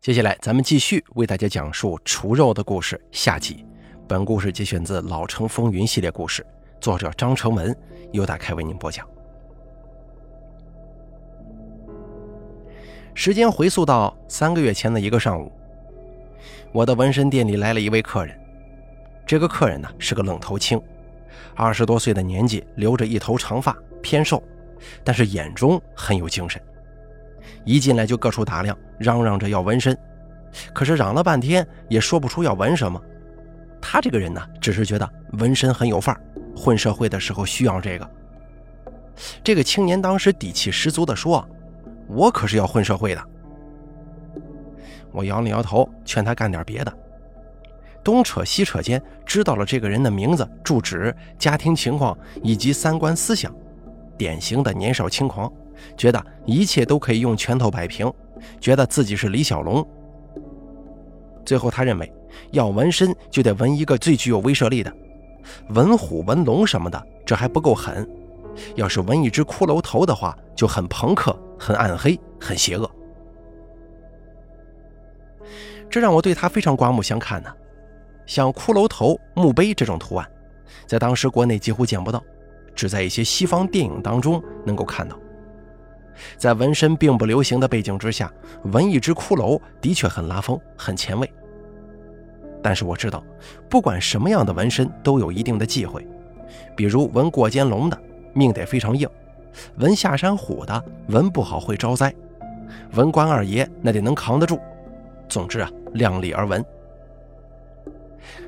接下来，咱们继续为大家讲述除肉的故事下集。本故事节选自《老城风云》系列故事，作者张成文，由大开为您播讲。时间回溯到三个月前的一个上午，我的纹身店里来了一位客人。这个客人呢是个愣头青，二十多岁的年纪，留着一头长发，偏瘦，但是眼中很有精神。一进来就各处打量，嚷嚷着要纹身，可是嚷了半天也说不出要纹什么。他这个人呢，只是觉得纹身很有范儿，混社会的时候需要这个。这个青年当时底气十足地说：“我可是要混社会的。”我摇了摇头，劝他干点别的。东扯西扯间，知道了这个人的名字、住址、家庭情况以及三观思想，典型的年少轻狂，觉得一切都可以用拳头摆平，觉得自己是李小龙。最后他认为，要纹身就得纹一个最具有威慑力的，纹虎、纹龙什么的，这还不够狠。要是纹一只骷髅头的话，就很朋克、很暗黑、很邪恶。这让我对他非常刮目相看呢。像骷髅头、墓碑这种图案，在当时国内几乎见不到，只在一些西方电影当中能够看到。在纹身并不流行的背景之下，纹一只骷髅的确很拉风、很前卫。但是我知道，不管什么样的纹身都有一定的忌讳，比如纹过肩龙的命得非常硬，纹下山虎的纹不好会招灾，纹关二爷那得能扛得住。总之啊，量力而为。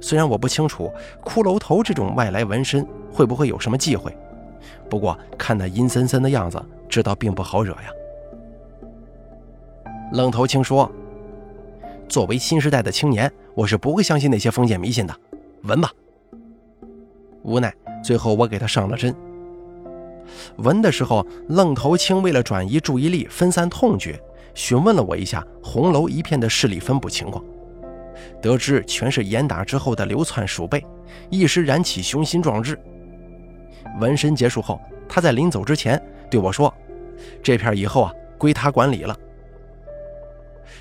虽然我不清楚骷髅头这种外来纹身会不会有什么忌讳，不过看那阴森森的样子，知道并不好惹呀。愣头青说：“作为新时代的青年，我是不会相信那些封建迷信的，纹吧。”无奈，最后我给他上了针。纹的时候，愣头青为了转移注意力、分散痛觉，询问了我一下红楼一片的势力分布情况。得知全是严打之后的流窜鼠辈，一时燃起雄心壮志。纹身结束后，他在临走之前对我说：“这片以后啊，归他管理了。”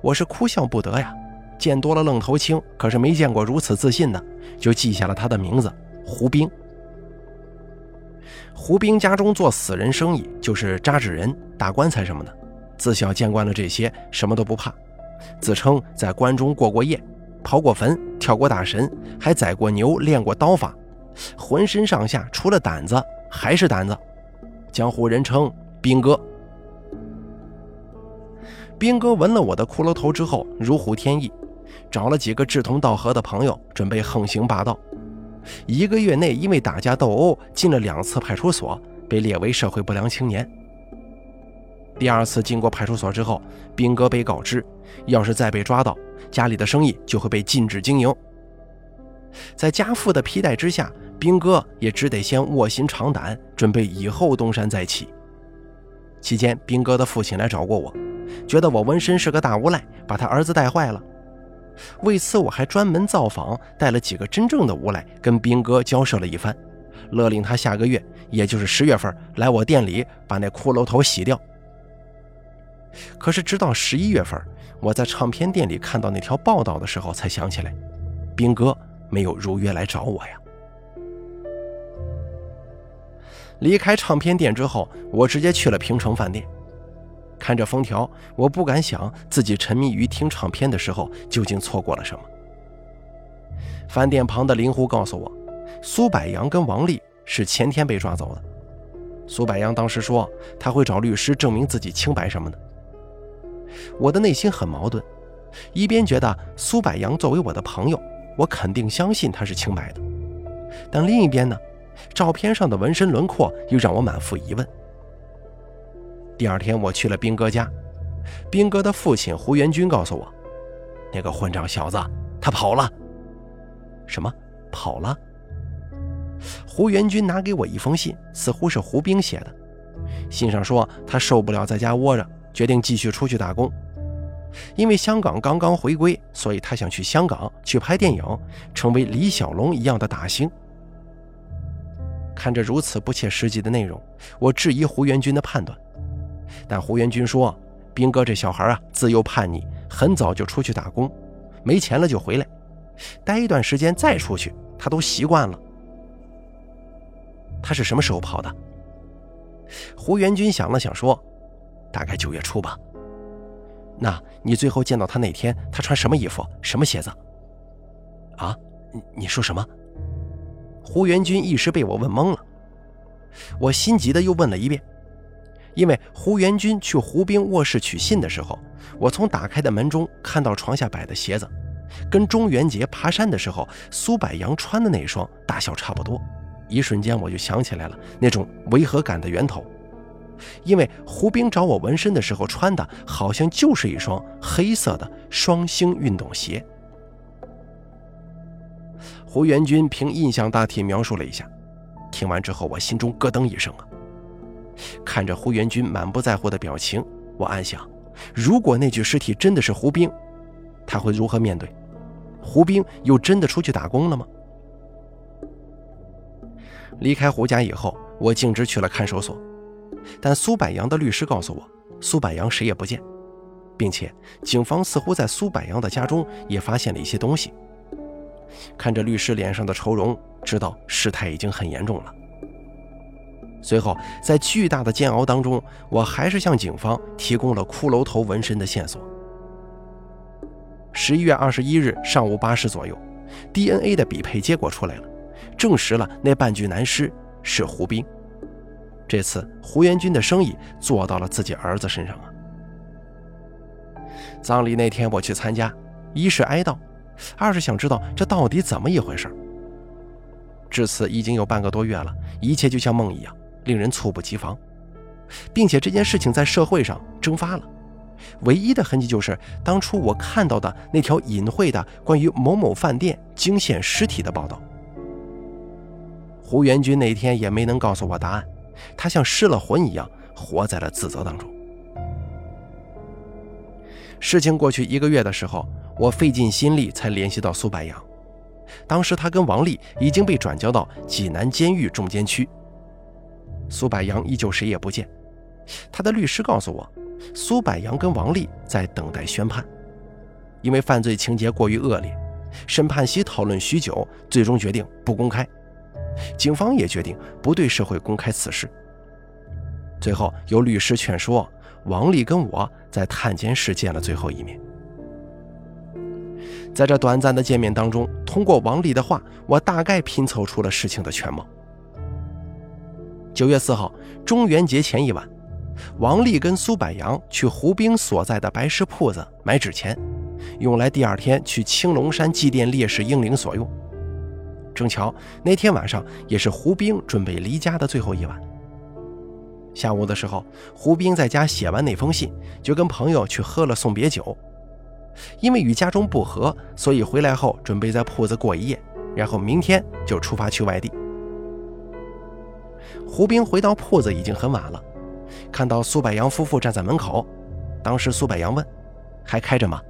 我是哭笑不得呀，见多了愣头青，可是没见过如此自信的，就记下了他的名字胡兵。胡兵家中做死人生意，就是扎纸人、打棺材什么的，自小见惯了这些，什么都不怕，自称在关中过过夜。刨过坟，跳过大神，还宰过牛，练过刀法，浑身上下除了胆子还是胆子。江湖人称兵哥。兵哥闻了我的骷髅头之后，如虎添翼，找了几个志同道合的朋友，准备横行霸道。一个月内，因为打架斗殴，进了两次派出所，被列为社会不良青年。第二次经过派出所之后，兵哥被告知，要是再被抓到，家里的生意就会被禁止经营。在家父的批带之下，兵哥也只得先卧薪尝胆，准备以后东山再起。期间，兵哥的父亲来找过我，觉得我纹身是个大无赖，把他儿子带坏了。为此，我还专门造访，带了几个真正的无赖，跟兵哥交涉了一番，勒令他下个月，也就是十月份，来我店里把那骷髅头洗掉。可是，直到十一月份，我在唱片店里看到那条报道的时候，才想起来，兵哥没有如约来找我呀。离开唱片店之后，我直接去了平城饭店。看着封条，我不敢想自己沉迷于听唱片的时候，究竟错过了什么。饭店旁的灵狐告诉我，苏柏阳跟王丽是前天被抓走的。苏柏阳当时说他会找律师证明自己清白什么的。我的内心很矛盾，一边觉得苏柏阳作为我的朋友，我肯定相信他是清白的，但另一边呢，照片上的纹身轮廓又让我满腹疑问。第二天我去了兵哥家，兵哥的父亲胡元军告诉我，那个混账小子他跑了。什么？跑了？胡元军拿给我一封信，似乎是胡兵写的，信上说他受不了在家窝着。决定继续出去打工，因为香港刚刚回归，所以他想去香港去拍电影，成为李小龙一样的大星。看着如此不切实际的内容，我质疑胡元军的判断，但胡元军说：“兵哥这小孩啊，自幼叛逆，很早就出去打工，没钱了就回来，待一段时间再出去，他都习惯了。他是什么时候跑的？胡元军想了想说：“大概九月初吧。”那你最后见到他那天，他穿什么衣服，什么鞋子？啊，你你说什么？胡元军一时被我问懵了，我心急的又问了一遍，因为胡元军去胡兵卧室取信的时候，我从打开的门中看到床下摆的鞋子，跟中元节爬山的时候苏柏阳穿的那双大小差不多，一瞬间我就想起来了那种违和感的源头。因为胡兵找我纹身的时候穿的好像就是一双黑色的双星运动鞋。胡元军凭印象大体描述了一下，听完之后我心中咯噔一声啊！看着胡元军满不在乎的表情，我暗想：如果那具尸体真的是胡兵，他会如何面对？胡兵又真的出去打工了吗？离开胡家以后，我径直去了看守所。但苏柏阳的律师告诉我，苏柏阳谁也不见，并且警方似乎在苏柏阳的家中也发现了一些东西。看着律师脸上的愁容，知道事态已经很严重了。随后，在巨大的煎熬当中，我还是向警方提供了骷髅头纹身的线索。十一月二十一日上午八时左右，DNA 的比配结果出来了，证实了那半具男尸是胡兵。这次胡元军的生意做到了自己儿子身上啊！葬礼那天我去参加，一是哀悼，二是想知道这到底怎么一回事。至此已经有半个多月了，一切就像梦一样，令人猝不及防，并且这件事情在社会上蒸发了，唯一的痕迹就是当初我看到的那条隐晦的关于某某饭店惊现尸体的报道。胡元军那天也没能告诉我答案。他像失了魂一样，活在了自责当中。事情过去一个月的时候，我费尽心力才联系到苏白杨。当时他跟王丽已经被转交到济南监狱重监区。苏白杨依旧谁也不见。他的律师告诉我，苏白杨跟王丽在等待宣判，因为犯罪情节过于恶劣，审判席讨论许久，最终决定不公开。警方也决定不对社会公开此事。最后，有律师劝说王丽跟我在探监室见了最后一面。在这短暂的见面当中，通过王丽的话，我大概拼凑出了事情的全貌。九月四号，中元节前一晚，王丽跟苏柏阳去胡兵所在的白石铺子买纸钱，用来第二天去青龙山祭奠烈士英灵所用。正巧那天晚上也是胡兵准备离家的最后一晚。下午的时候，胡兵在家写完那封信，就跟朋友去喝了送别酒。因为与家中不和，所以回来后准备在铺子过一夜，然后明天就出发去外地。胡兵回到铺子已经很晚了，看到苏柏阳夫妇站在门口。当时苏柏阳问：“还开着吗？”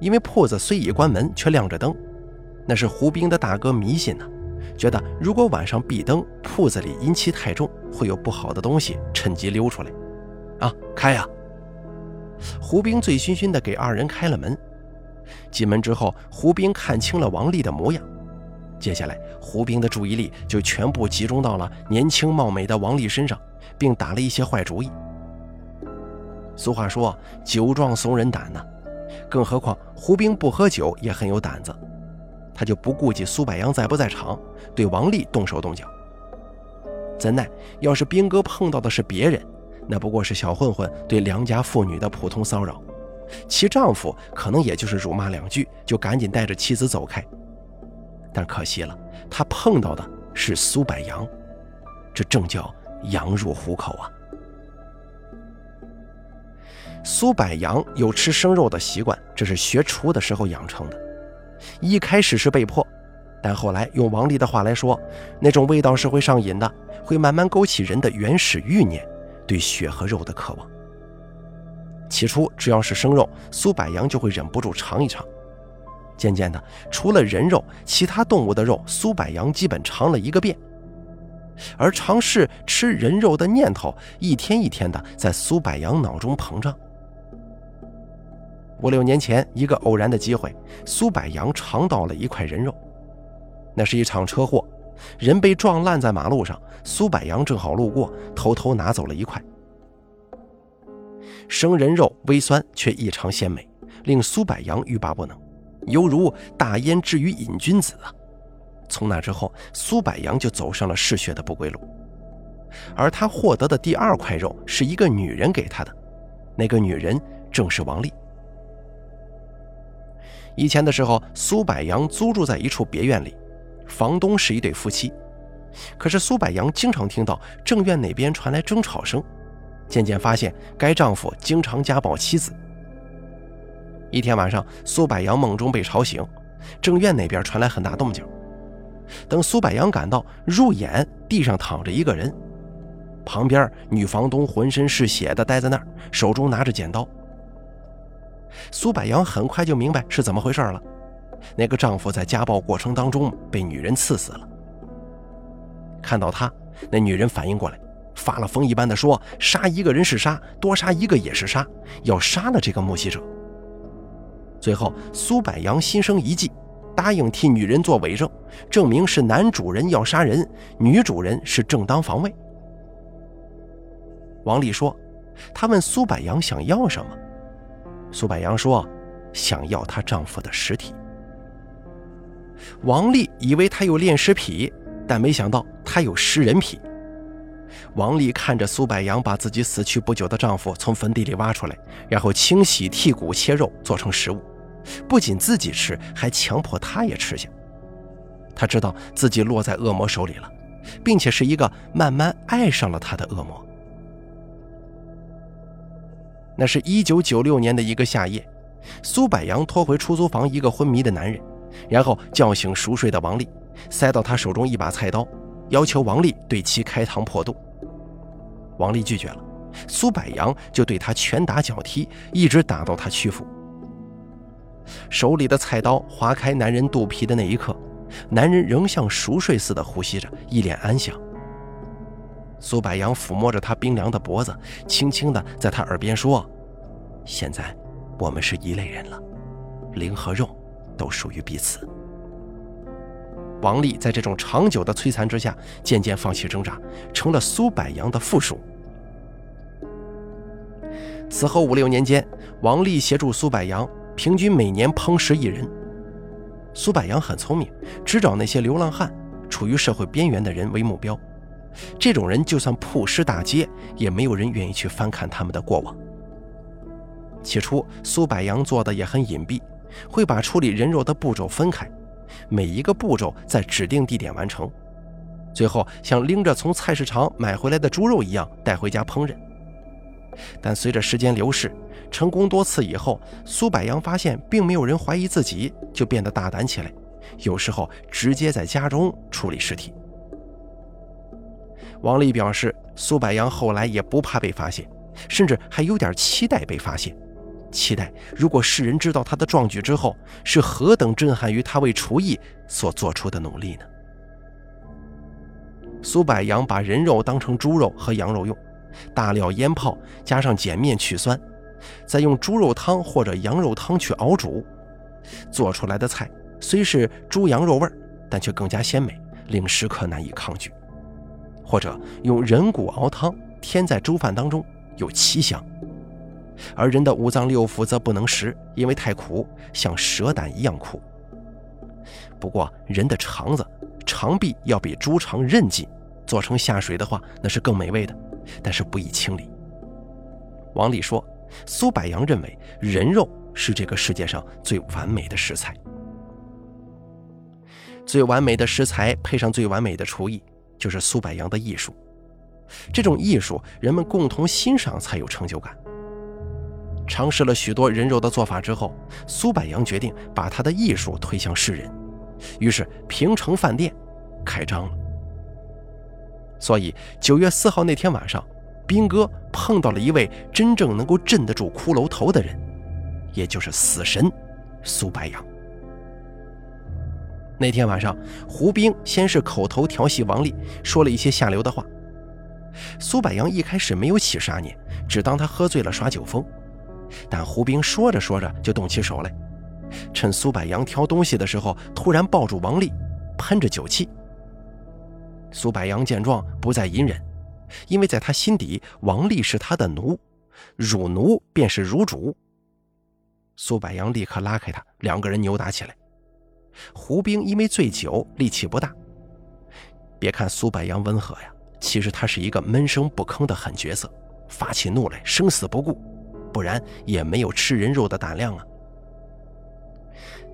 因为铺子虽已关门，却亮着灯。那是胡兵的大哥迷信呢，觉得如果晚上闭灯，铺子里阴气太重，会有不好的东西趁机溜出来。啊，开呀！胡兵醉醺醺的给二人开了门。进门之后，胡兵看清了王丽的模样，接下来胡兵的注意力就全部集中到了年轻貌美的王丽身上，并打了一些坏主意。俗话说酒壮怂人胆呢，更何况胡兵不喝酒也很有胆子。他就不顾及苏柏阳在不在场，对王丽动手动脚。怎奈，要是兵哥碰到的是别人，那不过是小混混对良家妇女的普通骚扰，其丈夫可能也就是辱骂两句，就赶紧带着妻子走开。但可惜了，他碰到的是苏柏阳，这正叫羊入虎口啊！苏柏阳有吃生肉的习惯，这是学厨的时候养成的。一开始是被迫，但后来用王丽的话来说，那种味道是会上瘾的，会慢慢勾起人的原始欲念，对血和肉的渴望。起初只要是生肉，苏柏阳就会忍不住尝一尝。渐渐的，除了人肉，其他动物的肉，苏柏阳基本尝了一个遍。而尝试吃人肉的念头，一天一天的在苏柏阳脑中膨胀。五六年前，一个偶然的机会，苏柏阳尝到了一块人肉。那是一场车祸，人被撞烂在马路上，苏柏阳正好路过，偷偷拿走了一块。生人肉微酸却异常鲜美，令苏柏阳欲罢不能，犹如大烟置于瘾君子啊！从那之后，苏柏阳就走上了嗜血的不归路。而他获得的第二块肉是一个女人给他的，那个女人正是王丽。以前的时候，苏柏阳租住在一处别院里，房东是一对夫妻。可是苏柏阳经常听到正院那边传来争吵声，渐渐发现该丈夫经常家暴妻子。一天晚上，苏柏阳梦中被吵醒，正院那边传来很大动静。等苏柏阳赶到，入眼地上躺着一个人，旁边女房东浑身是血的待在那儿，手中拿着剪刀。苏柏阳很快就明白是怎么回事了，那个丈夫在家暴过程当中被女人刺死了。看到他，那女人反应过来，发了疯一般的说：“杀一个人是杀，多杀一个也是杀，要杀了这个目击者。”最后，苏柏阳心生一计，答应替女人做伪证，证明是男主人要杀人，女主人是正当防卫。王丽说：“他问苏柏阳想要什么。”苏柏阳说：“想要她丈夫的尸体。”王丽以为他有恋尸癖，但没想到他有食人癖。王丽看着苏柏阳把自己死去不久的丈夫从坟地里挖出来，然后清洗、剔骨、切肉做成食物，不仅自己吃，还强迫他也吃下。他知道自己落在恶魔手里了，并且是一个慢慢爱上了他的恶魔。那是一九九六年的一个夏夜，苏柏阳拖回出租房一个昏迷的男人，然后叫醒熟睡的王丽，塞到他手中一把菜刀，要求王丽对其开膛破肚。王丽拒绝了，苏柏阳就对他拳打脚踢，一直打到他屈服。手里的菜刀划开男人肚皮的那一刻，男人仍像熟睡似的呼吸着，一脸安详。苏柏阳抚摸着他冰凉的脖子，轻轻地在他耳边说：“现在，我们是一类人了，灵和肉都属于彼此。”王丽在这种长久的摧残之下，渐渐放弃挣扎，成了苏柏阳的附属。此后五六年间，王丽协助苏柏阳，平均每年烹食一人。苏柏阳很聪明，只找那些流浪汉、处于社会边缘的人为目标。这种人就算曝尸大街，也没有人愿意去翻看他们的过往。起初，苏柏阳做的也很隐蔽，会把处理人肉的步骤分开，每一个步骤在指定地点完成，最后像拎着从菜市场买回来的猪肉一样带回家烹饪。但随着时间流逝，成功多次以后，苏柏阳发现并没有人怀疑自己，就变得大胆起来，有时候直接在家中处理尸体。王丽表示，苏柏阳后来也不怕被发现，甚至还有点期待被发现，期待如果世人知道他的壮举之后，是何等震撼于他为厨艺所做出的努力呢？苏柏阳把人肉当成猪肉和羊肉用，大料腌泡，加上碱面去酸，再用猪肉汤或者羊肉汤去熬煮，做出来的菜虽是猪羊肉味但却更加鲜美，令食客难以抗拒。或者用人骨熬汤添在猪饭当中，有奇香；而人的五脏六腑则不能食，因为太苦，像蛇胆一样苦。不过人的肠子、肠壁要比猪肠韧劲，做成下水的话，那是更美味的，但是不易清理。王丽说：“苏柏阳认为人肉是这个世界上最完美的食材，最完美的食材配上最完美的厨艺。”就是苏柏阳的艺术，这种艺术人们共同欣赏才有成就感。尝试了许多人肉的做法之后，苏柏阳决定把他的艺术推向世人，于是平城饭店开张了。所以九月四号那天晚上，兵哥碰到了一位真正能够镇得住骷髅头的人，也就是死神苏柏阳。那天晚上，胡兵先是口头调戏王丽，说了一些下流的话。苏柏阳一开始没有起杀念，只当他喝醉了耍酒疯。但胡兵说着说着就动起手来，趁苏柏阳挑东西的时候，突然抱住王丽，喷着酒气。苏柏阳见状，不再隐忍，因为在他心底，王丽是他的奴，辱奴便是辱主。苏柏阳立刻拉开他，两个人扭打起来。胡兵因为醉酒，力气不大。别看苏柏阳温和呀，其实他是一个闷声不吭的狠角色，发起怒来生死不顾，不然也没有吃人肉的胆量啊。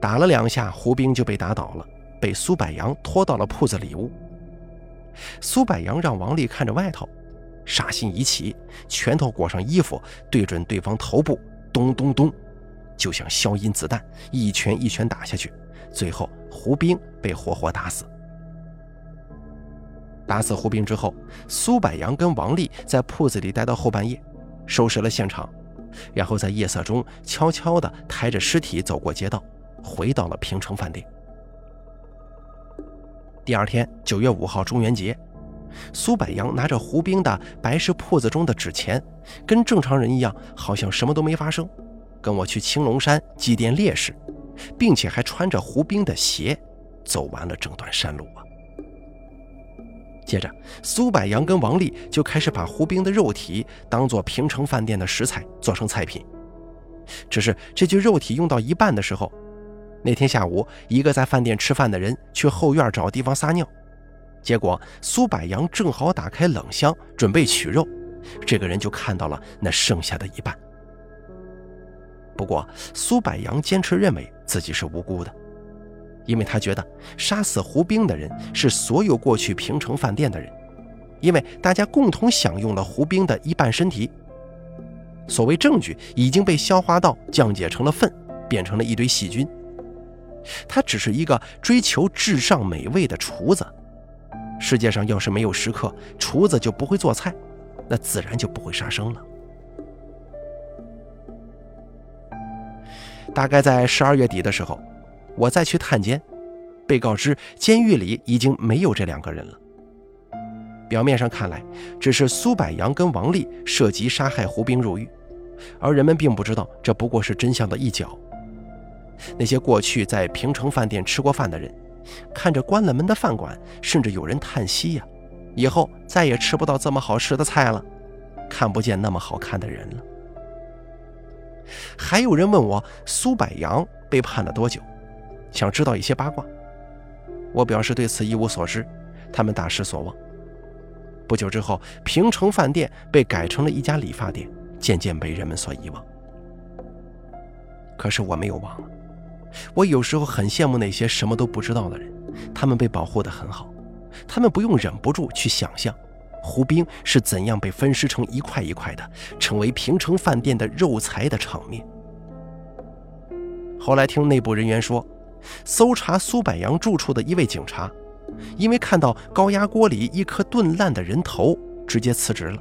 打了两下，胡兵就被打倒了，被苏柏阳拖到了铺子里屋。苏柏阳让王丽看着外头，杀心一起，拳头裹上衣服，对准对方头部，咚咚咚，就像消音子弹，一拳一拳打下去。最后，胡兵被活活打死。打死胡兵之后，苏柏阳跟王丽在铺子里待到后半夜，收拾了现场，然后在夜色中悄悄地抬着尸体走过街道，回到了平城饭店。第二天，九月五号，中元节，苏柏阳拿着胡兵的白石铺子中的纸钱，跟正常人一样，好像什么都没发生，跟我去青龙山祭奠烈士。并且还穿着胡兵的鞋，走完了整段山路啊。接着，苏柏阳跟王丽就开始把胡兵的肉体当做平城饭店的食材做成菜品。只是这具肉体用到一半的时候，那天下午，一个在饭店吃饭的人去后院找地方撒尿，结果苏柏阳正好打开冷箱准备取肉，这个人就看到了那剩下的一半。不过，苏柏阳坚持认为自己是无辜的，因为他觉得杀死胡兵的人是所有过去平城饭店的人，因为大家共同享用了胡兵的一半身体。所谓证据已经被消化道降解成了粪，变成了一堆细菌。他只是一个追求至上美味的厨子。世界上要是没有食客，厨子就不会做菜，那自然就不会杀生了。大概在十二月底的时候，我再去探监，被告知监狱里已经没有这两个人了。表面上看来，只是苏柏阳跟王丽涉及杀害胡兵入狱，而人们并不知道这不过是真相的一角。那些过去在平城饭店吃过饭的人，看着关了门的饭馆，甚至有人叹息呀：“以后再也吃不到这么好吃的菜了，看不见那么好看的人了。”还有人问我苏柏阳被判了多久，想知道一些八卦。我表示对此一无所知，他们大失所望。不久之后，平城饭店被改成了一家理发店，渐渐被人们所遗忘。可是我没有忘了，我有时候很羡慕那些什么都不知道的人，他们被保护得很好，他们不用忍不住去想象。胡兵是怎样被分尸成一块一块的，成为平城饭店的肉材的场面？后来听内部人员说，搜查苏柏阳住处的一位警察，因为看到高压锅里一颗炖烂的人头，直接辞职了。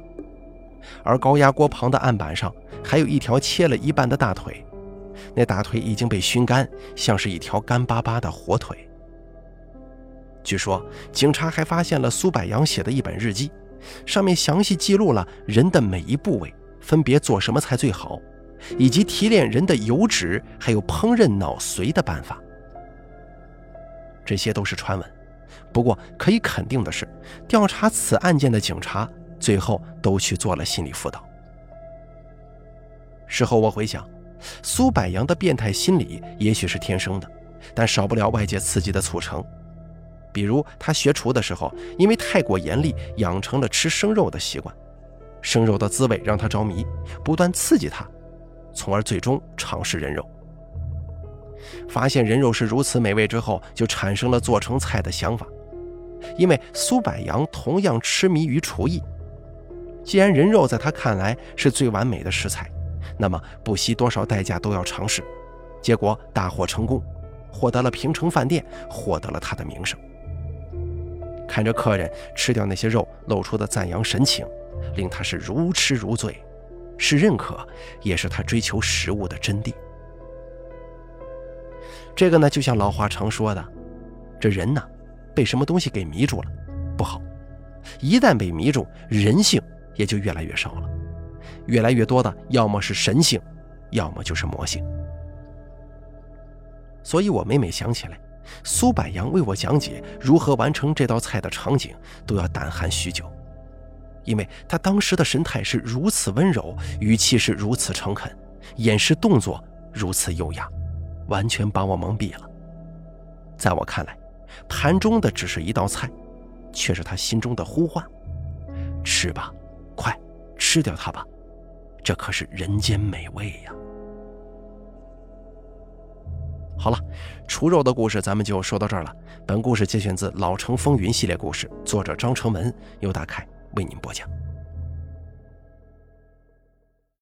而高压锅旁的案板上还有一条切了一半的大腿，那大腿已经被熏干，像是一条干巴巴的火腿。据说，警察还发现了苏柏阳写的一本日记。上面详细记录了人的每一部位分别做什么菜最好，以及提炼人的油脂，还有烹饪脑髓的办法。这些都是传闻，不过可以肯定的是，调查此案件的警察最后都去做了心理辅导。事后我回想，苏柏阳的变态心理也许是天生的，但少不了外界刺激的促成。比如他学厨的时候，因为太过严厉，养成了吃生肉的习惯，生肉的滋味让他着迷，不断刺激他，从而最终尝试人肉。发现人肉是如此美味之后，就产生了做成菜的想法。因为苏柏阳同样痴迷于厨艺，既然人肉在他看来是最完美的食材，那么不惜多少代价都要尝试。结果大获成功，获得了平城饭店，获得了他的名声。看着客人吃掉那些肉露出的赞扬神情，令他是如痴如醉，是认可，也是他追求食物的真谛。这个呢，就像老话常说的，这人呢，被什么东西给迷住了，不好。一旦被迷住，人性也就越来越少了，越来越多的要么是神性，要么就是魔性。所以我每每想起来苏柏阳为我讲解如何完成这道菜的场景，都要胆寒许久，因为他当时的神态是如此温柔，语气是如此诚恳，眼神动作如此优雅，完全把我蒙蔽了。在我看来，盘中的只是一道菜，却是他心中的呼唤：“吃吧，快吃掉它吧，这可是人间美味呀！”好了，除肉的故事咱们就说到这儿了。本故事节选自《老城风云》系列故事，作者张成文，由大凯为您播讲。